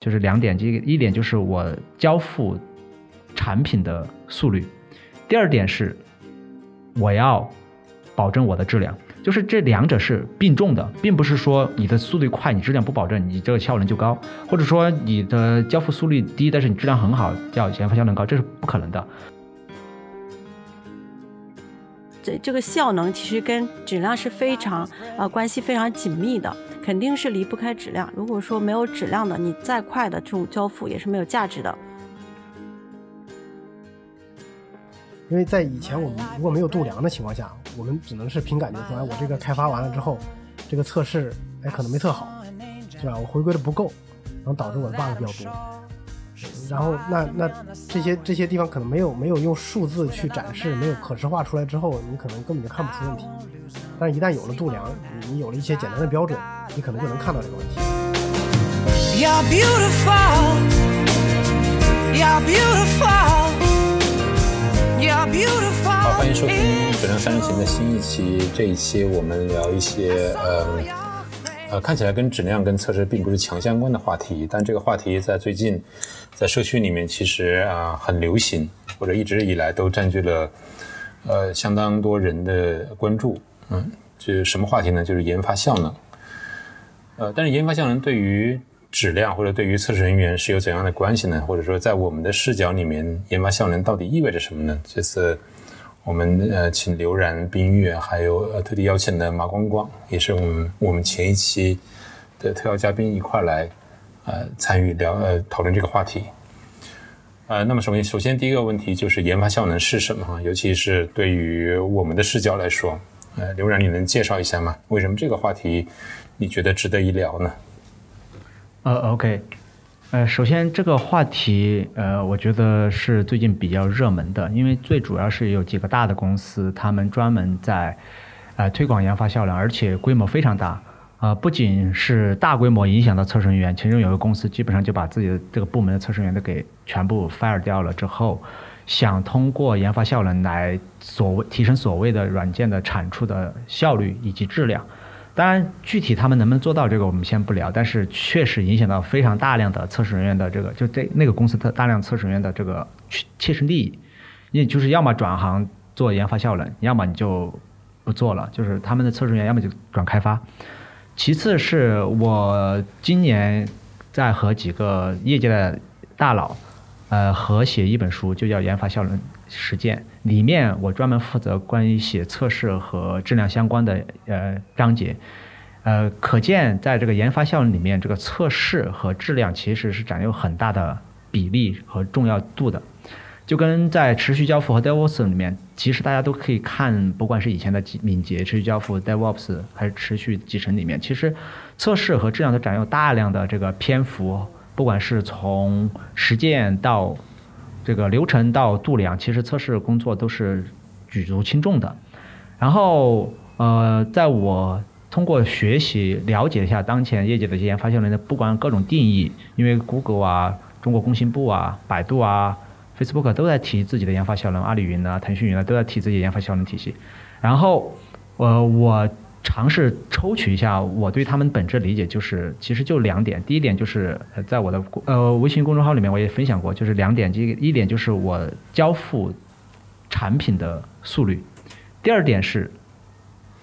就是两点，一一点就是我交付产品的速率，第二点是我要保证我的质量，就是这两者是并重的，并不是说你的速度快，你质量不保证，你这个效能就高，或者说你的交付速率低，但是你质量很好，叫研发效能高，这是不可能的。这这个效能其实跟质量是非常呃关系非常紧密的，肯定是离不开质量。如果说没有质量的，你再快的这种交付也是没有价值的。因为在以前我们如果没有度量的情况下，我们只能是凭感觉说，哎，我这个开发完了之后，这个测试哎可能没测好，是吧？我回归的不够，然后导致我的 bug 比较多。然后，那那这些这些地方可能没有没有用数字去展示，没有可视化出来之后，你可能根本就看不出问题。但是，一旦有了度量，你有了一些简单的标准，你可能就能看到这个问题。好，欢迎收听《质量三人行》的新一期。这一期我们聊一些呃。呃，看起来跟质量跟测试并不是强相关的话题，但这个话题在最近，在社区里面其实啊很流行，或者一直以来都占据了呃相当多人的关注。嗯，就是什么话题呢？就是研发效能。呃，但是研发效能对于质量或者对于测试人员是有怎样的关系呢？或者说在我们的视角里面，研发效能到底意味着什么呢？这次。我们呃，请刘然、冰月，还有呃特地邀请的马光光，也是我们我们前一期的特邀嘉宾一块来呃参与聊呃讨论这个话题。呃，那么首先首先第一个问题就是研发效能是什么？尤其是对于我们的视角来说，呃，刘然，你能介绍一下吗？为什么这个话题你觉得值得一聊呢？呃，OK。呃，首先这个话题，呃，我觉得是最近比较热门的，因为最主要是有几个大的公司，他们专门在，呃，推广研发效能，而且规模非常大，啊，不仅是大规模影响到测试人员，其中有个公司基本上就把自己的这个部门的测试人员都给全部 fire 掉了之后，想通过研发效能来所谓提升所谓的软件的产出的效率以及质量。当然，具体他们能不能做到这个，我们先不聊。但是确实影响到非常大量的测试人员的这个，就这那个公司的大量测试人员的这个切身利益，也就是要么转行做研发效能，要么你就不做了。就是他们的测试人员要么就转开发。其次是我今年在和几个业界的大佬，呃，合写一本书，就叫《研发效能实践》。里面我专门负责关于写测试和质量相关的呃章节，呃，可见在这个研发效能里面，这个测试和质量其实是占有很大的比例和重要度的。就跟在持续交付和 DevOps 里面，其实大家都可以看，不管是以前的敏捷、持续交付、DevOps 还是持续集成里面，其实测试和质量都占有大量的这个篇幅，不管是从实践到。这个流程到度量，其实测试工作都是举足轻重的。然后，呃，在我通过学习了解一下当前业界的这些研发效能的，不管各种定义，因为 Google 啊、中国工信部啊、百度啊、Facebook 都在提自己的研发效能，阿里云啊、腾讯云啊都在提自己研发效能体系。然后，呃，我。尝试抽取一下我对他们本质理解，就是其实就两点。第一点就是在我的呃微信公众号里面我也分享过，就是两点。一一点就是我交付产品的速率，第二点是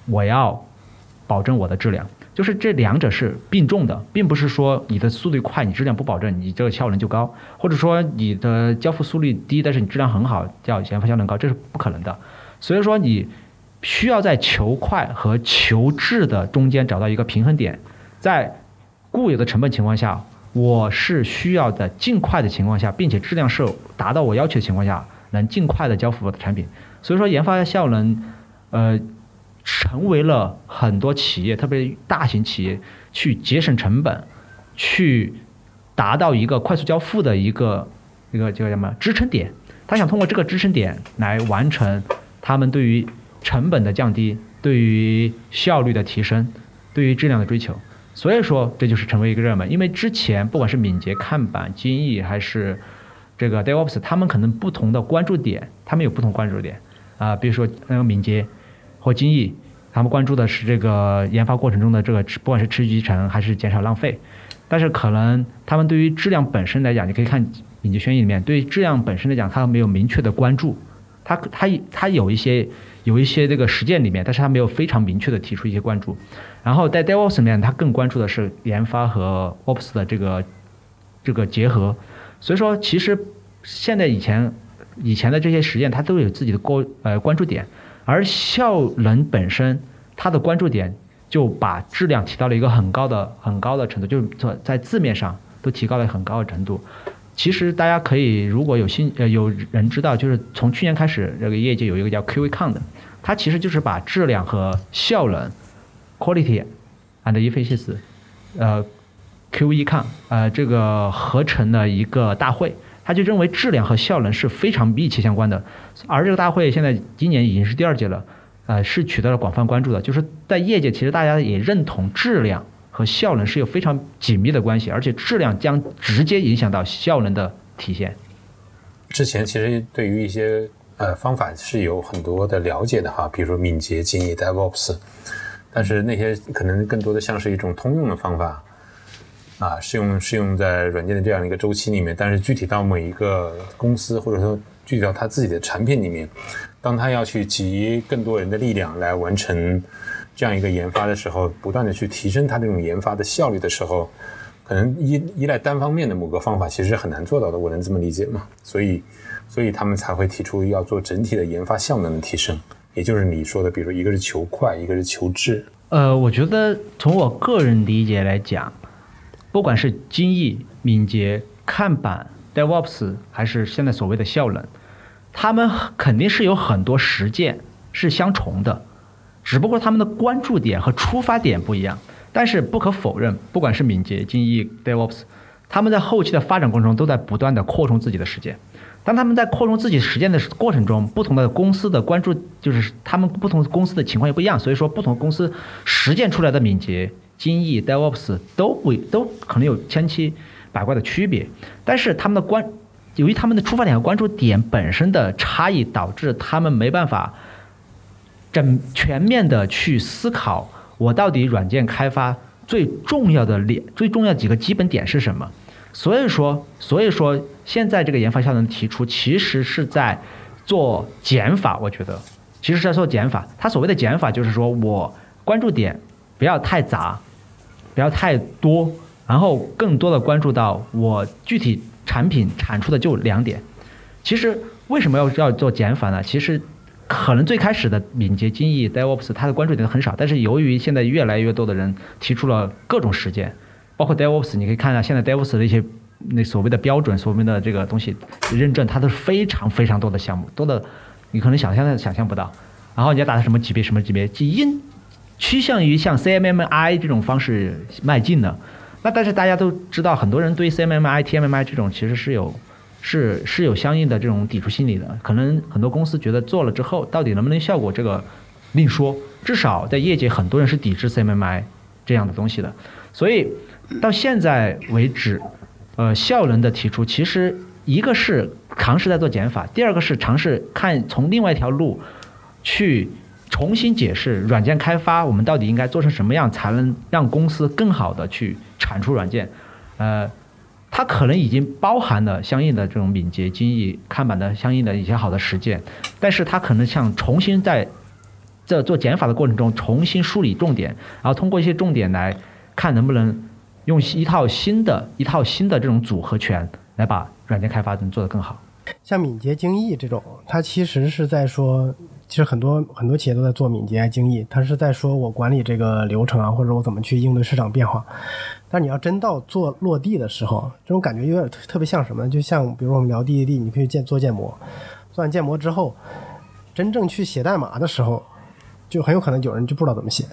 我要保证我的质量。就是这两者是并重的，并不是说你的速度快，你质量不保证，你这个效能就高；或者说你的交付速率低，但是你质量很好，叫研发效能高，这是不可能的。所以说你。需要在求快和求质的中间找到一个平衡点，在固有的成本情况下，我是需要的尽快的情况下，并且质量是达到我要求的情况下，能尽快的交付我的产品。所以说，研发效能，呃，成为了很多企业，特别大型企业去节省成本，去达到一个快速交付的一个一个叫什么支撑点。他想通过这个支撑点来完成他们对于成本的降低，对于效率的提升，对于质量的追求，所以说这就是成为一个热门。因为之前不管是敏捷、看板、精益还是这个 DevOps，他们可能不同的关注点，他们有不同关注点啊。比如说那个敏捷或精益，他们关注的是这个研发过程中的这个不管是持续集成还是减少浪费。但是可能他们对于质量本身来讲，你可以看敏捷轩议里面，对于质量本身来讲，他没有明确的关注，他他他有一些有一些这个实践里面，但是他没有非常明确的提出一些关注。然后在 DevOps 里面，他更关注的是研发和 Ops 的这个这个结合。所以说，其实现在以前以前的这些实验，它都有自己的关呃关注点，而效能本身它的关注点。就把质量提到了一个很高的、很高的程度，就是在字面上都提高了很高的程度。其实大家可以，如果有新呃有人知道，就是从去年开始，这个业界有一个叫 QECon 的，它其实就是把质量和效能 （quality and efficiency） 呃 QECon 呃这个合成的一个大会。他就认为质量和效能是非常密切相关的。而这个大会现在今年已经是第二届了。呃，是取得了广泛关注的，就是在业界，其实大家也认同质量和效能是有非常紧密的关系，而且质量将直接影响到效能的体现。之前其实对于一些呃方法是有很多的了解的哈，比如说敏捷、精益、DevOps，但是那些可能更多的像是一种通用的方法啊，适用适用在软件的这样一个周期里面，但是具体到每一个公司或者说具体到他自己的产品里面。当他要去集更多人的力量来完成这样一个研发的时候，不断的去提升它这种研发的效率的时候，可能依依赖单方面的某个方法其实是很难做到的。我能这么理解吗？所以，所以他们才会提出要做整体的研发效能的提升，也就是你说的，比如一个是求快，一个是求质。呃，我觉得从我个人理解来讲，不管是精益、敏捷、看板、DevOps，还是现在所谓的效能。他们肯定是有很多实践是相重的，只不过他们的关注点和出发点不一样。但是不可否认，不管是敏捷、精益、DevOps，他们在后期的发展过程中都在不断的扩充自己的实践。当他们在扩充自己实践的过程中，不同的公司的关注就是他们不同公司的情况也不一样。所以说，不同公司实践出来的敏捷、精益、DevOps 都不都可能有千奇百怪的区别。但是他们的关由于他们的出发点和关注点本身的差异，导致他们没办法整全面的去思考，我到底软件开发最重要的点、最重要几个基本点是什么？所以说，所以说现在这个研发效能提出，其实是在做减法。我觉得，其实是在做减法。他所谓的减法，就是说我关注点不要太杂，不要太多，然后更多的关注到我具体。产品产出的就两点，其实为什么要要做减法呢？其实可能最开始的敏捷、精益、DevOps 它的关注点很少，但是由于现在越来越多的人提出了各种实践，包括 DevOps，你可以看到现在 DevOps 的一些那所谓的标准、所谓的这个东西认证，它都是非常非常多的项目，多的你可能想象的想象不到。然后你要达到什么级别、什么级别，基因趋向于向 CMMI 这种方式迈进的？那但是大家都知道，很多人对 CMMI、TMMI 这种其实是有，是是有相应的这种抵触心理的。可能很多公司觉得做了之后，到底能不能效果，这个另说。至少在业界，很多人是抵制 CMMI 这样的东西的。所以到现在为止，呃，效能的提出，其实一个是尝试在做减法，第二个是尝试看从另外一条路去。重新解释软件开发，我们到底应该做成什么样，才能让公司更好的去产出软件？呃，它可能已经包含了相应的这种敏捷、精益、看板的相应的一些好的实践，但是它可能像重新在这做减法的过程中重新梳理重点，然后通过一些重点来看能不能用一套新的一套新的这种组合拳来把软件开发能做得更好。像敏捷、精益这种，它其实是在说。其实很多很多企业都在做敏捷、精益，他是在说我管理这个流程啊，或者我怎么去应对市场变化。但你要真到做落地的时候，这种感觉有点特别像什么？就像比如我们聊 DDD，你可以建做建模，做完建模之后，真正去写代码的时候，就很有可能有人就不知道怎么写。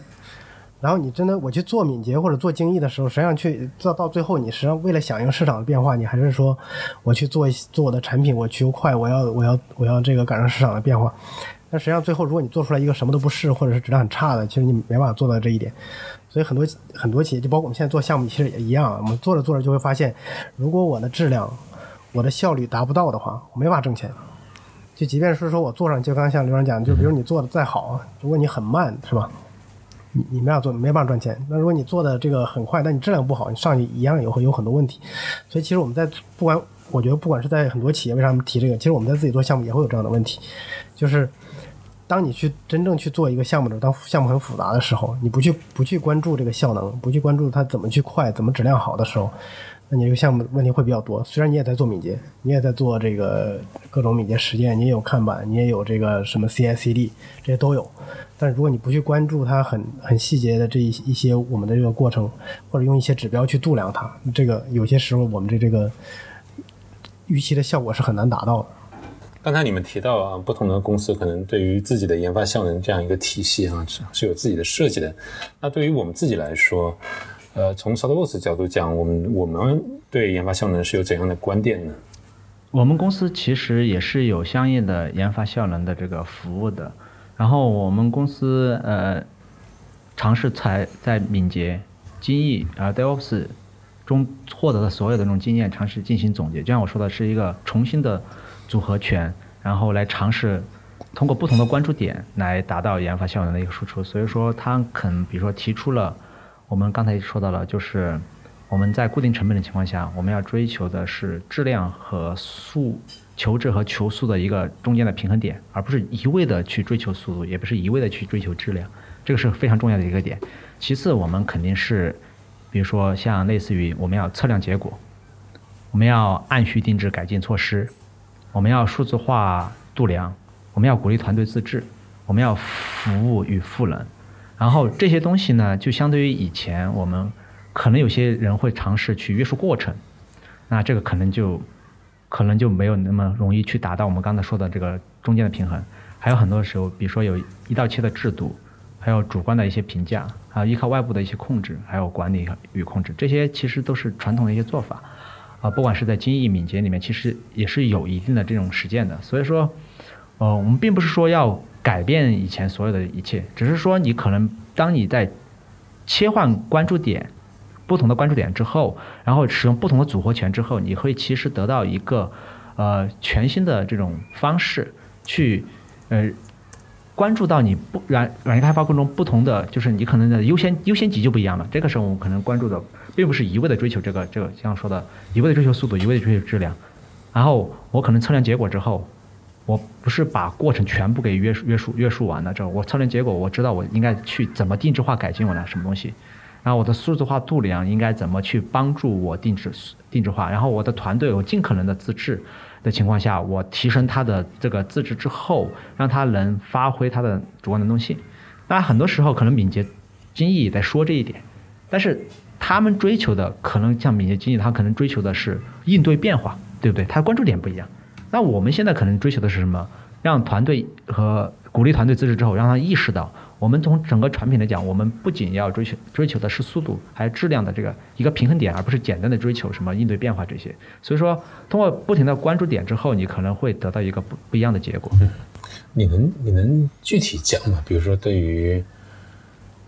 然后你真的我去做敏捷或者做精益的时候，实际上去做到最后，你实际上为了响应市场的变化，你还是说我去做做我的产品，我求快，我要我要我要这个赶上市场的变化。但实际上，最后如果你做出来一个什么都不是，或者是质量很差的，其实你没办法做到这一点。所以很多很多企业，就包括我们现在做项目，其实也一样。我们做着做着就会发现，如果我的质量、我的效率达不到的话，我没法挣钱。就即便是说我做上，就刚像刘洋讲，就比如你做的再好，如果你很慢，是吧？你你没法做，没办法赚钱。那如果你做的这个很快，但你质量不好，你上去一样有会有很多问题。所以其实我们在不管我觉得不管是在很多企业为啥提这个，其实我们在自己做项目也会有这样的问题，就是当你去真正去做一个项目的时候，当项目很复杂的时候，你不去不去关注这个效能，不去关注它怎么去快，怎么质量好的时候，那你这个项目问题会比较多。虽然你也在做敏捷，你也在做这个各种敏捷实践，你也有看板，你也有这个什么 CI/CD，这些都有。但是如果你不去关注它很很细节的这一一些我们的这个过程，或者用一些指标去度量它，这个有些时候我们这这个预期的效果是很难达到的。刚才你们提到啊，不同的公司可能对于自己的研发效能这样一个体系啊，是是有自己的设计的。那对于我们自己来说，呃，从 SoftWorks 角度讲，我们我们对研发效能是有怎样的观点呢？我们公司其实也是有相应的研发效能的这个服务的。然后我们公司呃，尝试在在敏捷、精益啊 DevOps 中获得的所有的这种经验，尝试进行总结。就像我说的，是一个重新的组合拳，然后来尝试通过不同的关注点来达到研发效能的一个输出。所以说，他可能比如说提出了我们刚才说到了，就是我们在固定成本的情况下，我们要追求的是质量和速。求质和求速的一个中间的平衡点，而不是一味的去追求速度，也不是一味的去追求质量，这个是非常重要的一个点。其次，我们肯定是，比如说像类似于我们要测量结果，我们要按需定制改进措施，我们要数字化度量，我们要鼓励团队自治，我们要服务与赋能。然后这些东西呢，就相对于以前我们可能有些人会尝试去约束过程，那这个可能就。可能就没有那么容易去达到我们刚才说的这个中间的平衡，还有很多时候，比如说有一到切的制度，还有主观的一些评价，还有依靠外部的一些控制，还有管理与控制，这些其实都是传统的一些做法，啊，不管是在精益敏捷里面，其实也是有一定的这种实践的。所以说，呃，我们并不是说要改变以前所有的一切，只是说你可能当你在切换关注点。不同的关注点之后，然后使用不同的组合拳之后，你会其实得到一个呃全新的这种方式去呃关注到你不软软件开发过程中不同的，就是你可能的优先优先级就不一样了。这个时候我们可能关注的并不是一味的追求这个这个像说的一味的追求速度，一味的追求质量。然后我可能测量结果之后，我不是把过程全部给约束约束约束完了之后，我测量结果我知道我应该去怎么定制化改进我的什么东西。然后我的数字化度量应该怎么去帮助我定制定制化？然后我的团队我尽可能的自治的情况下，我提升它的这个自治之后，让它能发挥它的主观能动性。当然很多时候可能敏捷精益也在说这一点，但是他们追求的可能像敏捷经济，他可能追求的是应对变化，对不对？他关注点不一样。那我们现在可能追求的是什么？让团队和鼓励团队自治之后，让他意识到。我们从整个产品来讲，我们不仅要追求追求的是速度，还有质量的这个一个平衡点，而不是简单的追求什么应对变化这些。所以说，通过不停的关注点之后，你可能会得到一个不不一样的结果。你能你能具体讲吗？比如说，对于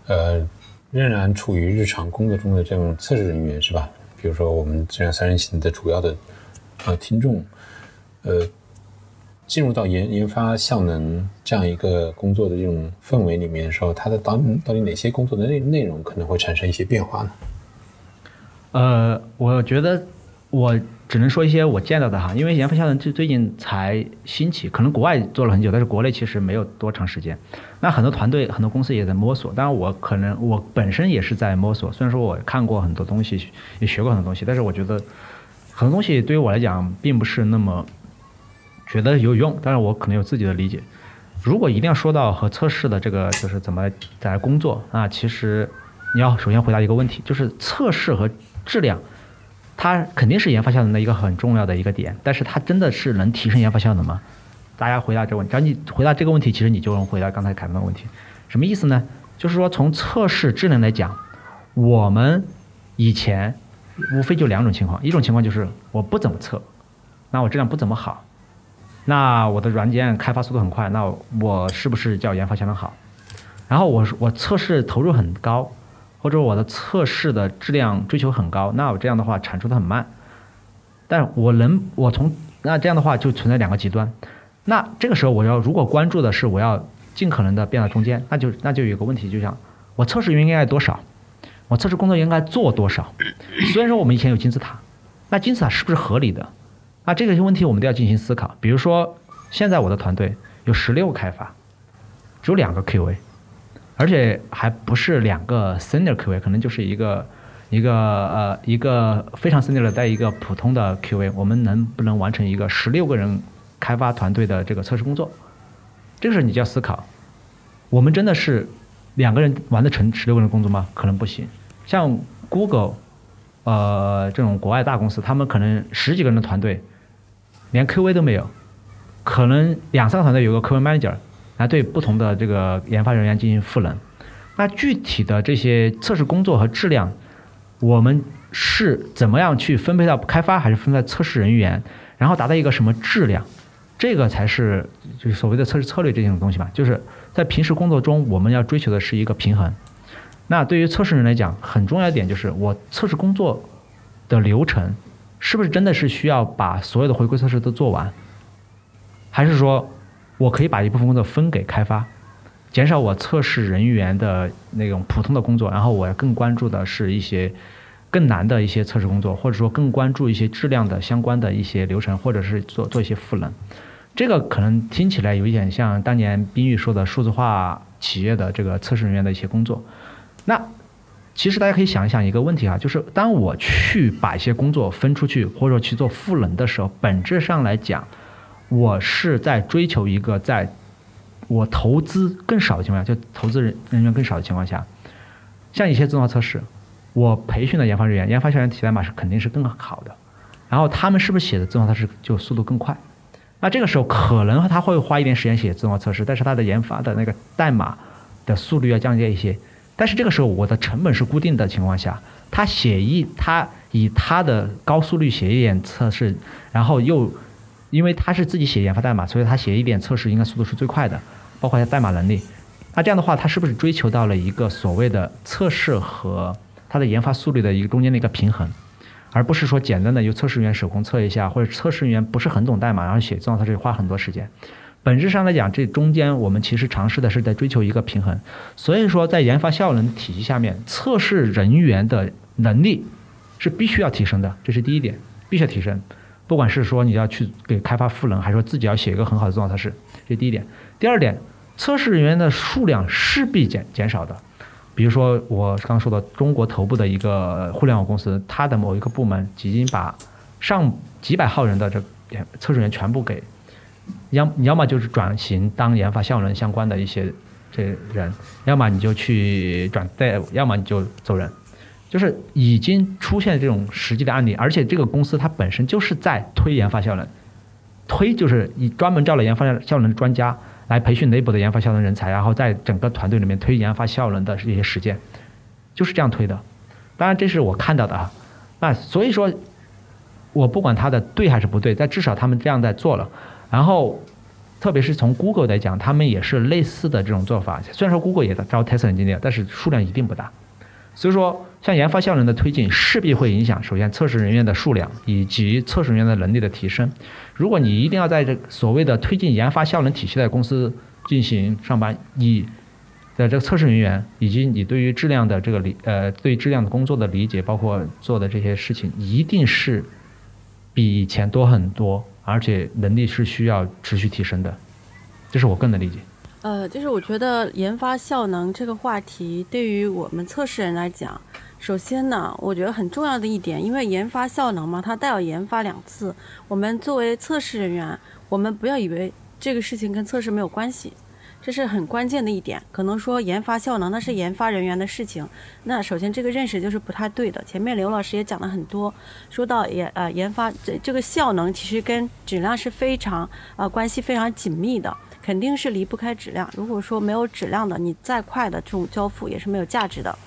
呃仍然处于日常工作中的这种测试人员是吧？比如说我们这样三人行的主要的呃听众，呃。进入到研研发效能这样一个工作的这种氛围里面的时候，它的到到底哪些工作的内内容可能会产生一些变化呢？呃，我觉得我只能说一些我见到的哈，因为研发效能最最近才兴起，可能国外做了很久，但是国内其实没有多长时间。那很多团队、很多公司也在摸索，当然我可能我本身也是在摸索。虽然说我看过很多东西，也学过很多东西，但是我觉得很多东西对于我来讲并不是那么。觉得有用，但是我可能有自己的理解。如果一定要说到和测试的这个，就是怎么在工作啊？其实你要首先回答一个问题，就是测试和质量，它肯定是研发效能的一个很重要的一个点。但是它真的是能提升研发效能吗？大家回答这个问题，只要你回答这个问题，其实你就能回答刚才凯文的问题。什么意思呢？就是说从测试质量来讲，我们以前无非就两种情况，一种情况就是我不怎么测，那我质量不怎么好。那我的软件开发速度很快，那我是不是叫研发效能好？然后我我测试投入很高，或者我的测试的质量追求很高，那我这样的话产出的很慢。但我能我从那这样的话就存在两个极端。那这个时候我要如果关注的是我要尽可能的变到中间，那就那就有个问题，就像我测试人员应该多少？我测试工作应该做多少？虽然说我们以前有金字塔，那金字塔是不是合理的？那这个问题我们都要进行思考。比如说，现在我的团队有十六个开发，只有两个 QA，而且还不是两个 senior QA，可能就是一个一个呃一个非常 senior 的带一个普通的 QA，我们能不能完成一个十六个人开发团队的这个测试工作？这个时候你就要思考，我们真的是两个人完得成十六个人工作吗？可能不行。像 Google，呃，这种国外大公司，他们可能十几个人的团队，连 QA 都没有，可能两三个团队有个 QA manager 来对不同的这个研发人员进行赋能。那具体的这些测试工作和质量，我们是怎么样去分配到开发，还是分配测试人员，然后达到一个什么质量？这个才是就是所谓的测试策略这种东西嘛，就是在平时工作中，我们要追求的是一个平衡。那对于测试人来讲，很重要一点就是我测试工作的流程是不是真的是需要把所有的回归测试都做完，还是说我可以把一部分工作分给开发，减少我测试人员的那种普通的工作，然后我要更关注的是一些。更难的一些测试工作，或者说更关注一些质量的相关的一些流程，或者是做做一些赋能，这个可能听起来有一点像当年冰玉说的数字化企业的这个测试人员的一些工作。那其实大家可以想一想一个问题啊，就是当我去把一些工作分出去，或者去做赋能的时候，本质上来讲，我是在追求一个在我投资更少的情况下，就投资人人员更少的情况下，像一些自动化测试。我培训的研发人员，研发校园写代码是肯定是更好的，然后他们是不是写的自动化测试就速度更快？那这个时候可能他会花一点时间写自动化测试，但是他的研发的那个代码的速率要降低一些。但是这个时候我的成本是固定的情况下，他写一他以他的高速率写一点测试，然后又因为他是自己写研发代码，所以他写一点测试应该速度是最快的，包括他代码能力。那这样的话，他是不是追求到了一个所谓的测试和？它的研发速率的一个中间的一个平衡，而不是说简单的由测试人员手工测一下，或者测试人员不是很懂代码，然后写自动化测试花很多时间。本质上来讲，这中间我们其实尝试的是在追求一个平衡。所以说，在研发效能体系下面，测试人员的能力是必须要提升的，这是第一点，必须要提升。不管是说你要去给开发赋能，还是说自己要写一个很好的自动化测试，这是第一点。第二点，测试人员的数量势必减减少的。比如说，我刚说的中国头部的一个互联网公司，它的某一个部门已经把上几百号人的这测试员全部给，要要么就是转型当研发效能相关的一些这人，要么你就去转代，要么你就走人，就是已经出现这种实际的案例，而且这个公司它本身就是在推研发效能，推就是以专门招了研发效能专家。来培训内部的研发效能人才，然后在整个团队里面推研发效能的这些实践，就是这样推的。当然，这是我看到的啊。那所以说，我不管他的对还是不对，但至少他们这样在做了。然后，特别是从 Google 来讲，他们也是类似的这种做法。虽然说 Google 也招 test engineer，但是数量一定不大。所以说，像研发效能的推进，势必会影响首先测试人员的数量以及测试人员的能力的提升。如果你一定要在这所谓的推进研发效能体系的公司进行上班，你的这个测试人员以及你对于质量的这个理呃对质量的工作的理解，包括做的这些事情，一定是比以前多很多，而且能力是需要持续提升的。这是我个人的理解。呃，就是我觉得研发效能这个话题对于我们测试人来讲，首先呢，我觉得很重要的一点，因为研发效能嘛，它带有研发两字。我们作为测试人员，我们不要以为这个事情跟测试没有关系，这是很关键的一点。可能说研发效能那是研发人员的事情，那首先这个认识就是不太对的。前面刘老师也讲了很多，说到研呃研发这这个效能其实跟质量是非常啊关系非常紧密的。肯定是离不开质量。如果说没有质量的，你再快的这种交付也是没有价值的。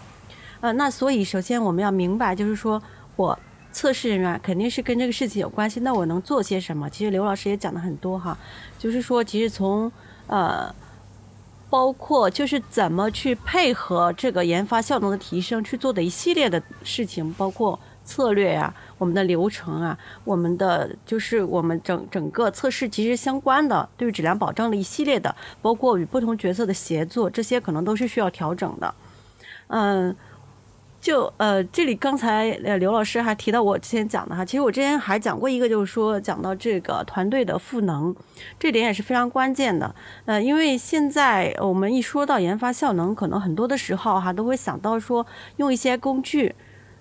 呃，那所以首先我们要明白，就是说我测试人员肯定是跟这个事情有关系。那我能做些什么？其实刘老师也讲的很多哈，就是说其实从呃，包括就是怎么去配合这个研发效能的提升去做的一系列的事情，包括。策略呀，我们的流程啊，我们的就是我们整整个测试其实相关的，对于质量保障的一系列的，包括与不同角色的协作，这些可能都是需要调整的。嗯。就呃，这里刚才呃刘老师还提到我之前讲的哈，其实我之前还讲过一个，就是说讲到这个团队的赋能，这点也是非常关键的。呃，因为现在我们一说到研发效能，可能很多的时候哈都会想到说用一些工具，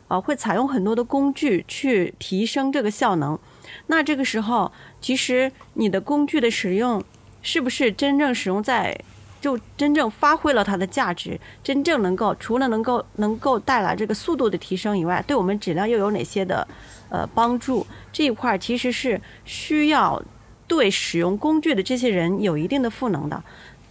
啊，会采用很多的工具去提升这个效能。那这个时候，其实你的工具的使用是不是真正使用在？就真正发挥了它的价值，真正能够除了能够能够带来这个速度的提升以外，对我们质量又有哪些的呃帮助？这一块其实是需要对使用工具的这些人有一定的赋能的。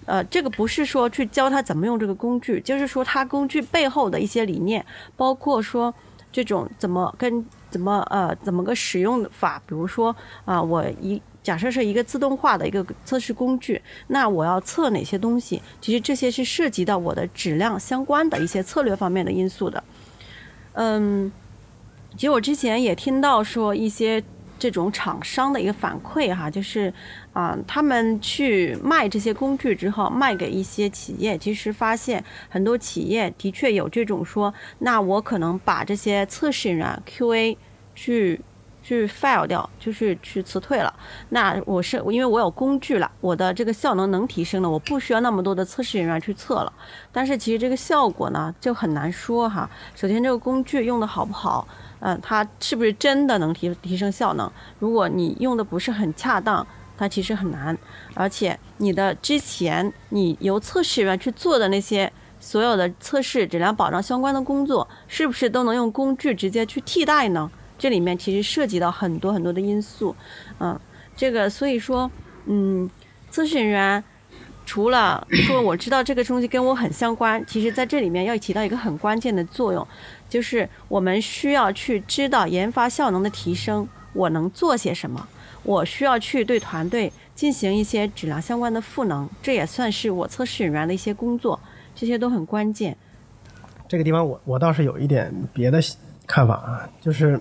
呃，这个不是说去教他怎么用这个工具，就是说他工具背后的一些理念，包括说这种怎么跟怎么呃怎么个使用法，比如说啊，我一。假设是一个自动化的一个测试工具，那我要测哪些东西？其实这些是涉及到我的质量相关的一些策略方面的因素的。嗯，其实我之前也听到说一些这种厂商的一个反馈哈，就是啊，他们去卖这些工具之后，卖给一些企业，其实发现很多企业的确有这种说，那我可能把这些测试人员 QA 去。去 file 掉，就是去辞退了。那我是因为我有工具了，我的这个效能能提升了，我不需要那么多的测试人员去测了。但是其实这个效果呢，就很难说哈。首先这个工具用的好不好，嗯，它是不是真的能提提升效能？如果你用的不是很恰当，它其实很难。而且你的之前你由测试员去做的那些所有的测试质量保障相关的工作，是不是都能用工具直接去替代呢？这里面其实涉及到很多很多的因素，嗯，这个所以说，嗯，测试人员除了说我知道这个东西跟我很相关，其实在这里面要起到一个很关键的作用，就是我们需要去知道研发效能的提升，我能做些什么，我需要去对团队进行一些质量相关的赋能，这也算是我测试人员的一些工作，这些都很关键。这个地方我我倒是有一点别的看法啊，就是。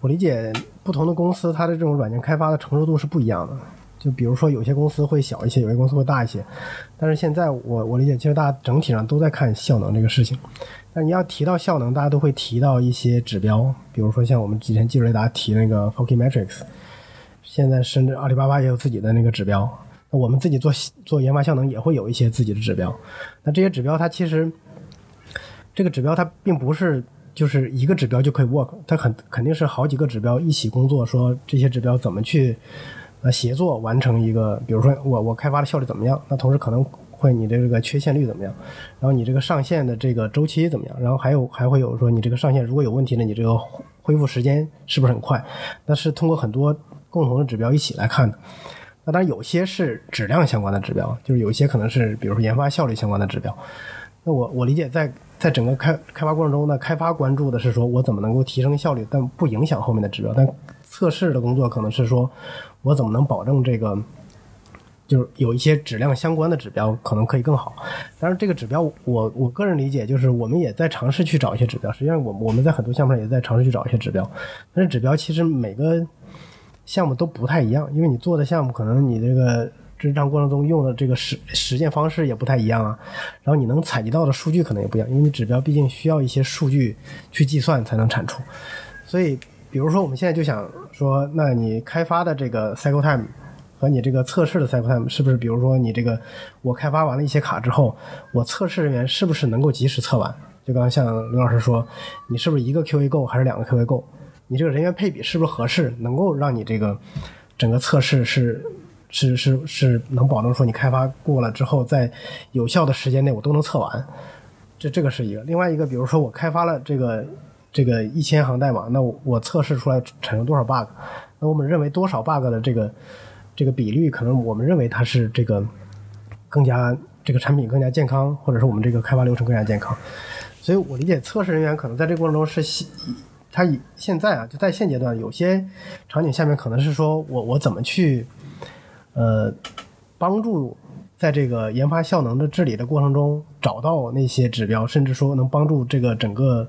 我理解不同的公司，它的这种软件开发的成熟度是不一样的。就比如说，有些公司会小一些，有些公司会大一些。但是现在我我理解，其实大家整体上都在看效能这个事情。但你要提到效能，大家都会提到一些指标，比如说像我们之前技术雷达提那个 Focus Metrics，现在甚至阿里巴巴也有自己的那个指标。那我们自己做做研发效能也会有一些自己的指标。那这些指标它其实这个指标它并不是。就是一个指标就可以 work，它肯肯定是好几个指标一起工作，说这些指标怎么去呃协作完成一个，比如说我我开发的效率怎么样，那同时可能会你的这个缺陷率怎么样，然后你这个上线的这个周期怎么样，然后还有还会有说你这个上线如果有问题呢，你这个恢复时间是不是很快？那是通过很多共同的指标一起来看的。那当然有些是质量相关的指标，就是有一些可能是比如说研发效率相关的指标。那我我理解在。在整个开开发过程中呢，开发关注的是说我怎么能够提升效率，但不影响后面的指标。但测试的工作可能是说我怎么能保证这个，就是有一些质量相关的指标可能可以更好。当然，这个指标我我个人理解就是我们也在尝试去找一些指标。实际上，我我们在很多项目上也在尝试去找一些指标。但是指标其实每个项目都不太一样，因为你做的项目可能你这个。日常过程中用的这个实实践方式也不太一样啊，然后你能采集到的数据可能也不一样，因为你指标毕竟需要一些数据去计算才能产出。所以，比如说我们现在就想说，那你开发的这个 cycle time 和你这个测试的 cycle time 是不是？比如说你这个我开发完了一些卡之后，我测试人员是不是能够及时测完？就刚刚像刘老师说，你是不是一个 QA 够还是两个 QA 够？你这个人员配比是不是合适，能够让你这个整个测试是？是是是能保证说你开发过了之后，在有效的时间内我都能测完，这这个是一个。另外一个，比如说我开发了这个这个一千行代码，那我测试出来产生多少 bug？那我们认为多少 bug 的这个这个比率，可能我们认为它是这个更加这个产品更加健康，或者是我们这个开发流程更加健康。所以我理解测试人员可能在这个过程中是，他以现在啊就在现阶段有些场景下面可能是说我我怎么去。呃，帮助在这个研发效能的治理的过程中找到那些指标，甚至说能帮助这个整个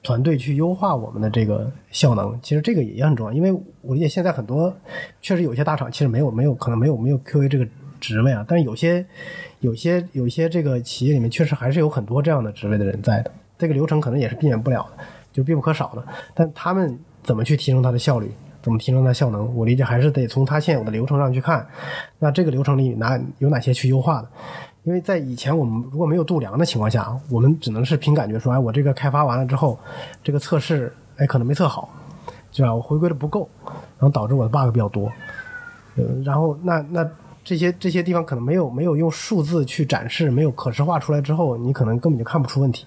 团队去优化我们的这个效能。其实这个也很重要，因为我理解现在很多确实有些大厂其实没有没有可能没有没有 QA 这个职位啊，但是有些有些有些这个企业里面确实还是有很多这样的职位的人在的，这个流程可能也是避免不了的，就必不可少的。但他们怎么去提升它的效率，怎么提升它效能，我理解还是得从它现有的流程上去看。那这个流程里哪有哪些去优化的？因为在以前我们如果没有度量的情况下，我们只能是凭感觉说，哎，我这个开发完了之后，这个测试，哎，可能没测好，对吧？我回归的不够，然后导致我的 bug 比较多。呃，然后那那这些这些地方可能没有没有用数字去展示，没有可视化出来之后，你可能根本就看不出问题。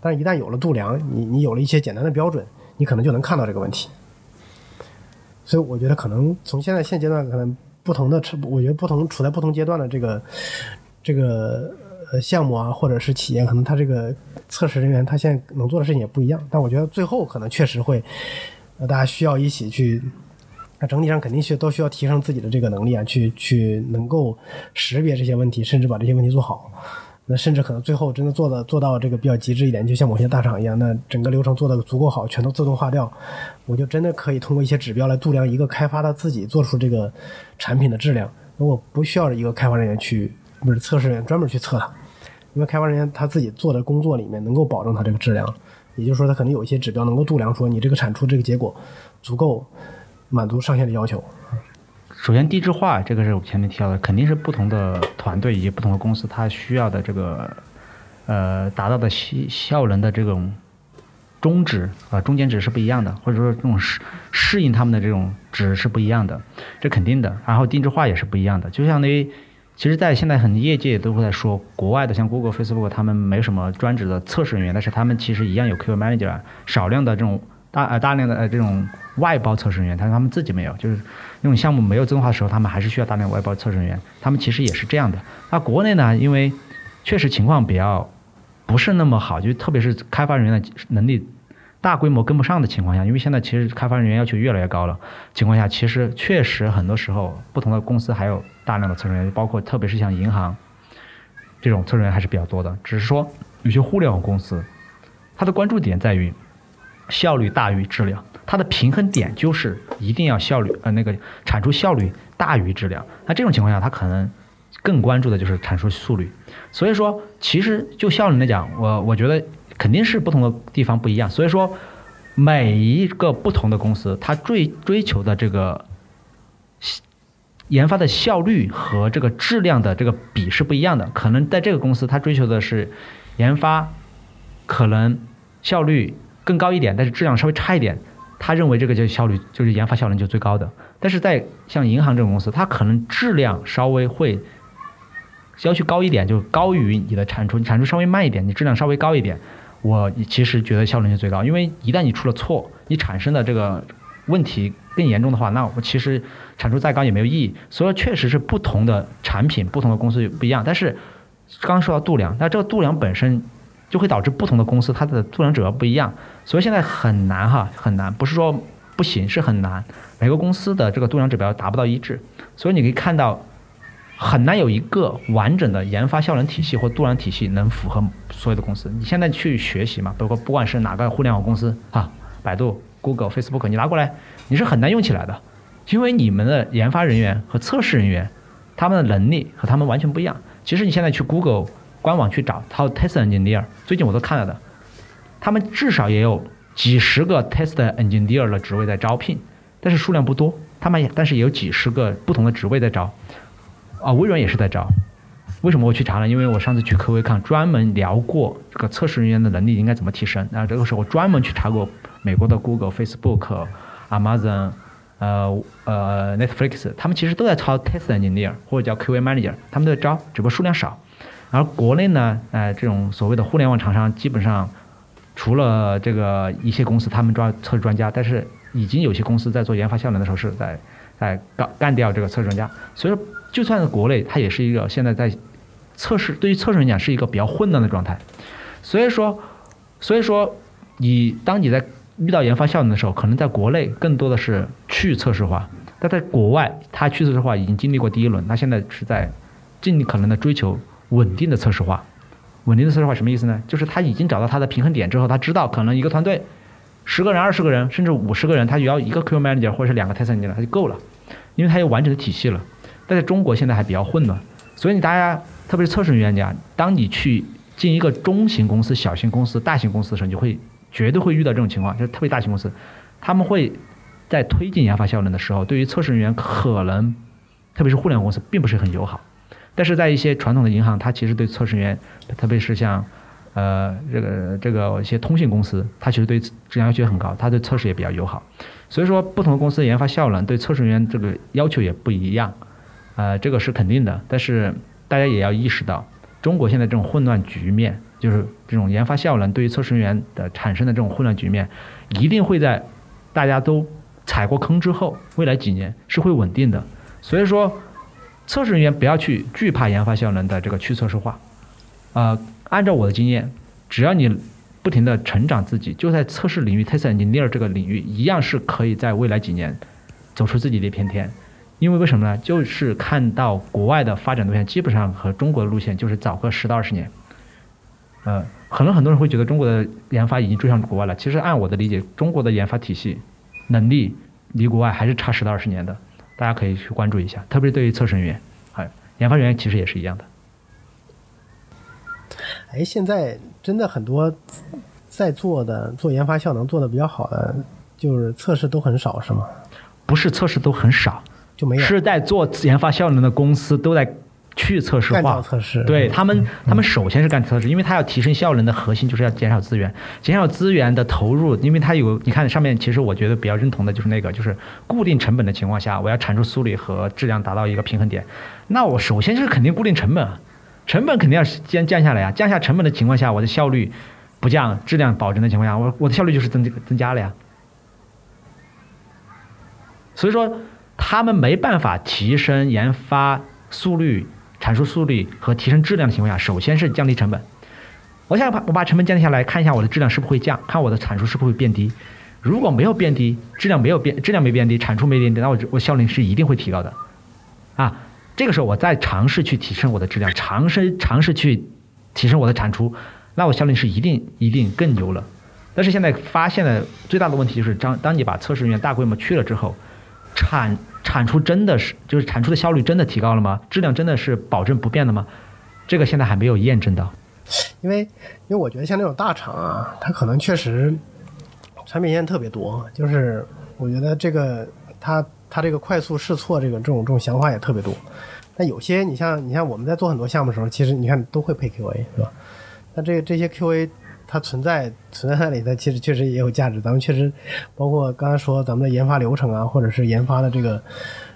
但是一旦有了度量，你你有了一些简单的标准，你可能就能看到这个问题。所以我觉得可能从现在现阶段，可能不同的，我觉得不同处在不同阶段的这个。这个呃项目啊，或者是企业，可能他这个测试人员他现在能做的事情也不一样。但我觉得最后可能确实会，呃，大家需要一起去，那整体上肯定需都需要提升自己的这个能力啊，去去能够识别这些问题，甚至把这些问题做好。那甚至可能最后真的做的做到这个比较极致一点，就像某些大厂一样，那整个流程做的足够好，全都自动化掉，我就真的可以通过一些指标来度量一个开发他自己做出这个产品的质量。那我不需要一个开发人员去。不是测试人员专门去测它，因为开发人员他自己做的工作里面能够保证它这个质量，也就是说他可能有一些指标能够度量，说你这个产出这个结果足够满足上线的要求。首先，定制化这个是我前面提到的，肯定是不同的团队以及不同的公司它需要的这个呃达到的效效能的这种中值啊中间值是不一样的，或者说这种适适应他们的这种值是不一样的，这肯定的。然后定制化也是不一样的，就相当于。其实，在现在很业界都会在说，国外的像 Google、Facebook，他们没什么专职的测试人员，但是他们其实一样有 QA manager，少量的这种大呃大量的呃这种外包测试人员，但是他们自己没有，就是那种项目没有自动化的时候，他们还是需要大量外包测试人员，他们其实也是这样的。那国内呢，因为确实情况比较不是那么好，就特别是开发人员的能力。大规模跟不上的情况下，因为现在其实开发人员要求越来越高了，情况下其实确实很多时候不同的公司还有大量的测试人员，包括特别是像银行这种测试人员还是比较多的。只是说有些互联网公司，它的关注点在于效率大于质量，它的平衡点就是一定要效率呃那个产出效率大于质量。那这种情况下，它可能更关注的就是产出速率。所以说，其实就效率来讲，我我觉得。肯定是不同的地方不一样，所以说每一个不同的公司，它追追求的这个研发的效率和这个质量的这个比是不一样的。可能在这个公司，它追求的是研发可能效率更高一点，但是质量稍微差一点，他认为这个就效率就是研发效能就最高的。但是在像银行这种公司，它可能质量稍微会要求高一点，就高于你的产出，你产出稍微慢一点，你质量稍微高一点。我其实觉得效能就最高，因为一旦你出了错，你产生的这个问题更严重的话，那我其实产出再高也没有意义。所以确实是不同的产品、不同的公司不一样。但是刚刚说到度量，那这个度量本身就会导致不同的公司它的度量指标不一样。所以现在很难哈，很难，不是说不行，是很难。每个公司的这个度量指标达不到一致，所以你可以看到。很难有一个完整的研发效能体系或度量体系能符合所有的公司。你现在去学习嘛，包括不管是哪个互联网公司啊，百度、Google、Facebook，你拿过来，你是很难用起来的，因为你们的研发人员和测试人员，他们的能力和他们完全不一样。其实你现在去 Google 官网去找，它有 test engineer，最近我都看了的，他们至少也有几十个 test engineer 的职位在招聘，但是数量不多。他们也但是也有几十个不同的职位在招。啊，微软也是在招，为什么我去查呢？因为我上次去科威看，专门聊过这个测试人员的能力应该怎么提升。然后这个时候我专门去查过美国的 Google、Facebook、Amazon、呃呃 Netflix，他们其实都在招 Test Engineer 或者叫 QA Manager，他们都在招，只不过数量少。而国内呢，呃，这种所谓的互联网厂商，基本上除了这个一些公司他们抓测试专家，但是已经有些公司在做研发效能的时候是在在干干掉这个测试专家，所以说。就算是国内，它也是一个现在在测试，对于测试人讲是一个比较混乱的状态。所以说，所以说，你当你在遇到研发效能的时候，可能在国内更多的是去测试化，但在国外，它去测试化已经经历过第一轮，它现在是在尽可能的追求稳定的测试化。稳定的测试化什么意思呢？就是他已经找到他的平衡点之后，他知道可能一个团队十个人、二十个人，甚至五十个人，他只要一个 Q manager 或者是两个 test engineer 他就够了，因为他有完整的体系了。但在中国现在还比较混乱，所以你大家特别是测试人员讲，当你去进一个中型公司、小型公司、大型公司的时候，你会绝对会遇到这种情况，就是特别大型公司，他们会在推进研发效能的时候，对于测试人员可能，特别是互联网公司，并不是很友好。但是在一些传统的银行，它其实对测试员，特别是像，呃，这个这个一些通信公司，它其实对质量要求很高，它对测试也比较友好。所以说，不同的公司的研发效能对测试员这个要求也不一样，呃，这个是肯定的。但是大家也要意识到，中国现在这种混乱局面，就是这种研发效能对于测试人员的产生的这种混乱局面，一定会在大家都踩过坑之后，未来几年是会稳定的。所以说。测试人员不要去惧怕研发效能的这个去测试化，呃，按照我的经验，只要你不停的成长自己，就在测试领域 test engineer 这个领域，一样是可以在未来几年走出自己的一片天。因为为什么呢？就是看到国外的发展路线，基本上和中国的路线就是早个十到二十年。呃，可能很多人会觉得中国的研发已经追上国外了，其实按我的理解，中国的研发体系能力离国外还是差十到二十年的。大家可以去关注一下，特别是对于测试人员，还研发人员其实也是一样的。哎，现在真的很多在做的做研发效能做的比较好的，就是测试都很少，是吗？不是测试都很少，就没有是在做研发效能的公司都在。去测试化，测试，对他们，他们首先是干测试，因为他要提升效能的核心就是要减少资源，减少资源的投入，因为它有，你看上面其实我觉得比较认同的就是那个，就是固定成本的情况下，我要产出速率和质量达到一个平衡点，那我首先就是肯定固定成本，成本肯定要先降下来呀，降下成本的情况下，我的效率不降，质量保证的情况下，我我的效率就是增增加了呀，所以说他们没办法提升研发速率。产出速率和提升质量的情况下，首先是降低成本。我想把我把成本降低下来，看一下我的质量是不是会降，看我的产出是不是会变低。如果没有变低，质量没有变，质量没变低，产出没变低，那我我效率是一定会提高的。啊，这个时候我再尝试去提升我的质量，尝试尝试去提升我的产出，那我效率是一定一定更牛了。但是现在发现的最大的问题就是，当当你把测试人员大规模去了之后，产产出真的是，就是产出的效率真的提高了吗？质量真的是保证不变的吗？这个现在还没有验证到。因为，因为我觉得像那种大厂啊，它可能确实产品线特别多，就是我觉得这个它它这个快速试错这个这种这种想法也特别多。但有些你像你像我们在做很多项目的时候，其实你看都会配 QA 是吧？那这这些 QA。它存在存在那里，它其实确实也有价值。咱们确实，包括刚才说咱们的研发流程啊，或者是研发的这个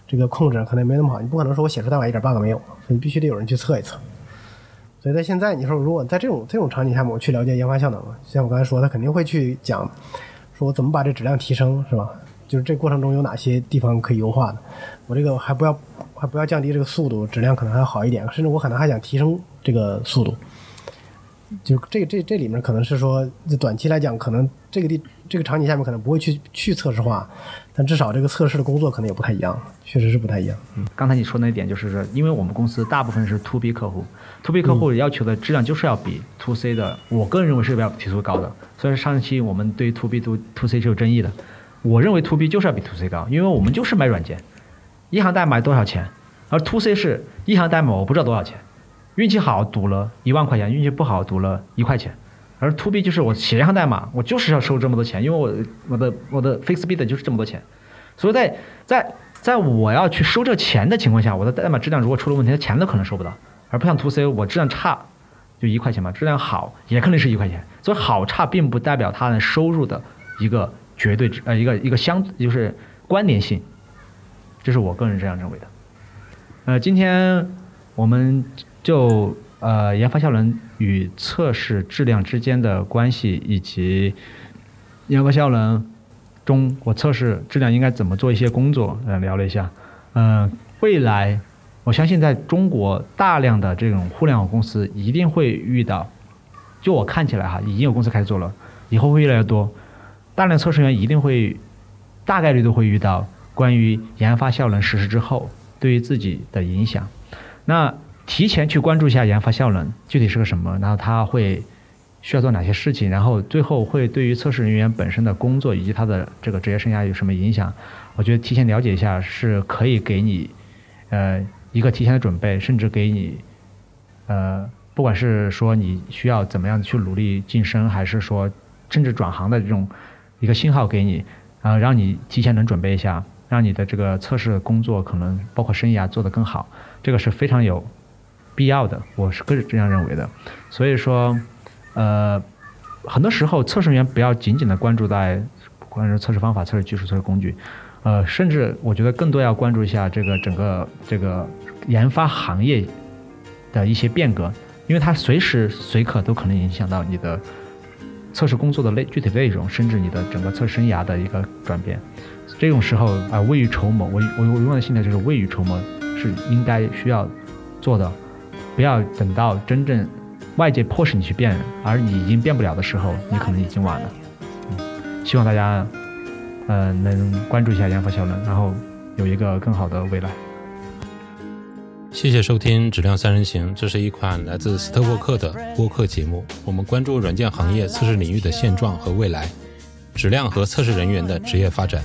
这个控制，可能没那么好。你不可能说我写出代码一点 bug 没有，你必须得有人去测一测。所以在现在，你说如果在这种这种场景下面，我去了解研发效能，像我刚才说，他肯定会去讲，说我怎么把这质量提升，是吧？就是这过程中有哪些地方可以优化的？我这个还不要还不要降低这个速度，质量可能还好一点，甚至我可能还想提升这个速度。就这这这里面可能是说，短期来讲，可能这个地这个场景下面可能不会去去测试化，但至少这个测试的工作可能也不太一样，确实是不太一样。嗯，刚才你说那一点就是说，因为我们公司大部分是 to B 客户，to B 客户要求的质量就是要比 to C 的，我个人认为是要提出高的。所以上一期我们对 to B to to C 是有争议的，我认为 to B 就是要比 to C 高，因为我们就是卖软件，一行代码多少钱，而 to C 是一行代码我不知道多少钱。运气好赌了一万块钱，运气不好赌了一块钱，而 to B 就是我写一行代码，我就是要收这么多钱，因为我我的我的 fix bid 就是这么多钱，所以在在在我要去收这钱的情况下，我的代码质量如果出了问题，钱都可能收不到，而不像 to C 我质量差就一块钱嘛，质量好也可能是一块钱，所以好差并不代表它的收入的一个绝对值呃一个一个相就是关联性，这是我个人这样认为的，呃，今天我们。就呃研发效能与测试质量之间的关系，以及研发效能中我测试质量应该怎么做一些工作，呃聊了一下。嗯，未来我相信在中国大量的这种互联网公司一定会遇到，就我看起来哈，已经有公司开始做了，以后会越来越多，大量测试员一定会大概率都会遇到关于研发效能实施之后对于自己的影响。那提前去关注一下研发效能具体是个什么，然后他会需要做哪些事情，然后最后会对于测试人员本身的工作以及他的这个职业生涯有什么影响？我觉得提前了解一下是可以给你，呃，一个提前的准备，甚至给你呃，不管是说你需要怎么样去努力晋升，还是说甚至转行的这种一个信号给你，啊，让你提前能准备一下，让你的这个测试工作可能包括生涯做得更好，这个是非常有必要的，我是个人这样认为的。所以说，呃，很多时候测试员不要仅仅的关注在关于测试方法、测试技术、测试工具，呃，甚至我觉得更多要关注一下这个整个这个研发行业。的一些变革，因为它随时随刻都可能影响到你的测试工作的内具体内容，甚至你的整个测试生涯的一个转变。这种时候啊，未雨绸缪，我我我永远的心态就是未雨绸缪是应该需要做的，不要等到真正外界迫使你去变，而你已经变不了的时候，你可能已经晚了。希望大家呃能关注一下研发效能，然后有一个更好的未来。谢谢收听《质量三人行》，这是一款来自斯特沃克的播客节目。我们关注软件行业测试领域的现状和未来，质量和测试人员的职业发展。